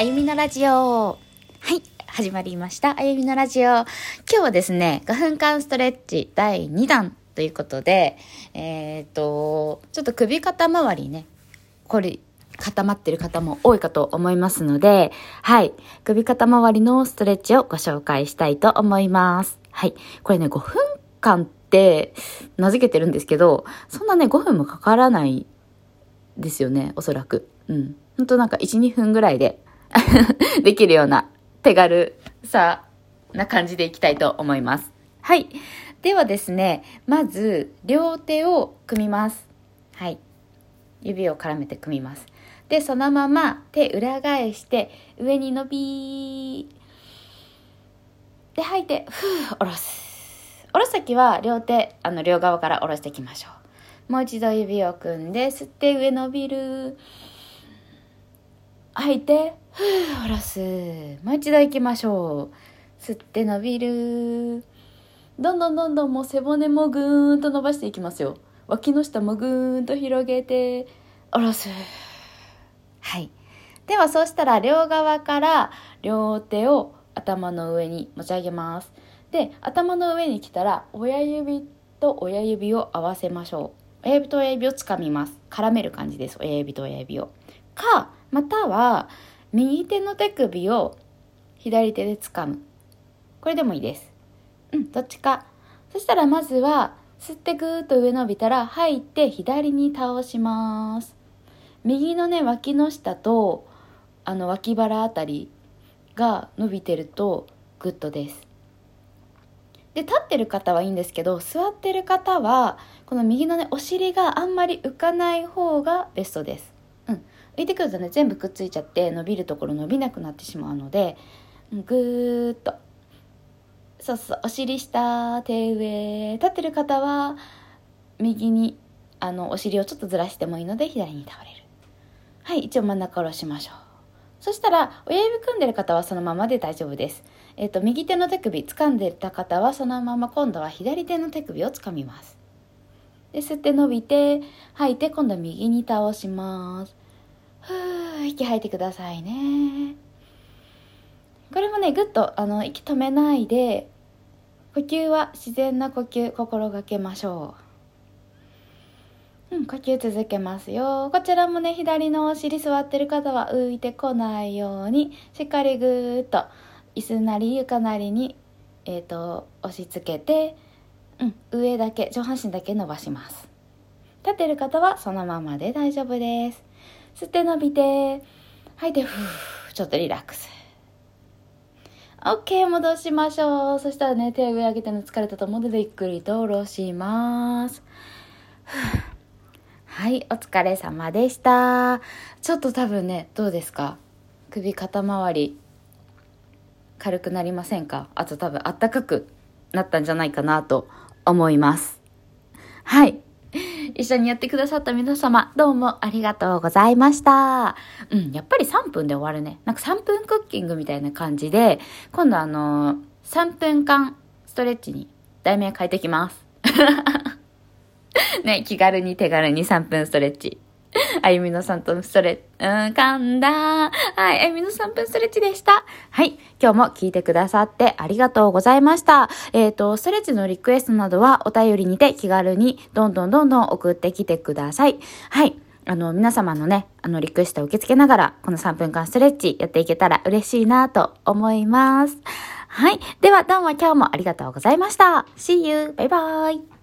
あゆみのラジオ。はい、始まりました。あゆみのラジオ。今日はですね、5分間ストレッチ第2弾ということで、えっ、ー、と、ちょっと首肩周りね、これ、固まってる方も多いかと思いますので、はい、首肩周りのストレッチをご紹介したいと思います。はい、これね、5分間って名付けてるんですけど、そんなね、5分もかからないですよね、おそらく。うん。ほんとなんか1、2分ぐらいで できるような手軽さな感じでいきたいと思います。はい。ではですね、まず両手を組みます。はい。指を絡めて組みます。で、そのまま手裏返して上に伸びで、吐いて、ふう、下ろす。下ろすときは両手、あの、両側から下ろしていきましょう。もう一度指を組んで、吸って上伸びる。吐いて、ふう、下ろす。もう一度行きましょう。吸って伸びる。どんどんどんどんもう背骨もぐーんと伸ばしていきますよ。脇の下もぐーんと広げて、下ろす。はい。ではそうしたら両側から両手を頭の上に持ち上げます。で、頭の上に来たら親指と親指を合わせましょう。親指と親指をつかみます。絡める感じです。親指と親指を。か、または右手の手首を左手で掴む。これでもいいです。うんどっちか。そしたらまずは吸ってぐーっと上伸びたら吐いて左に倒します。右のね脇の下とあの脇腹あたりが伸びてるとグッドです。で立ってる方はいいんですけど座ってる方はこの右のねお尻があんまり浮かない方がベストです。浮いてくるとね全部くっついちゃって伸びるところ伸びなくなってしまうのでぐーっと。そうそうお尻下手上立ってる方は右にあのお尻をちょっとずらしてもいいので左に倒れる。はい一応真ん中下ろしましょう。そしたら親指組んでる方はそのままで大丈夫です。えっ、ー、と右手の手首掴んでた方はそのまま今度は左手の手首を掴みます。で吸って伸びて吐いて今度は右に倒します。ふー息吐いてくださいね。これもねぐっとあの息止めないで呼吸は自然な呼吸心がけましょう。うん呼吸続けますよ。こちらもね左のお尻座ってる方は浮いてこないようにしっかりぐーっと椅子なり床なりにえっ、ー、と押し付けてうん上だけ上半身だけ伸ばします。立てる方はそのままで大丈夫です。吸って伸びて、吐いて、ふー、ちょっとリラックス。OK、戻しましょう。そしたらね、手を上上げての疲れたと思うので、ゆっくりと下ろします。はい、お疲れ様でした。ちょっと多分ね、どうですか？首肩周り、軽くなりませんか？あと多分あったかくなったんじゃないかなと思います。はい。一緒にやってくださった皆様、どうもありがとうございました。うん、やっぱり3分で終わるね。なんか3分クッキングみたいな感じで、今度あのー、3分間ストレッチに題名変えてきます。ね、気軽に手軽に3分ストレッチ。あゆみの3分ストレッチ、うん、噛んだ。はい、あゆみの3分ストレッチでした。はい、今日も聞いてくださってありがとうございました。えっ、ー、と、ストレッチのリクエストなどはお便りにて気軽にどんどんどんどん送ってきてください。はい。あの、皆様のね、あの、リクエストを受け付けながら、この3分間ストレッチやっていけたら嬉しいなと思います。はい。では、どうも今日もありがとうございました。See you! バイバーイ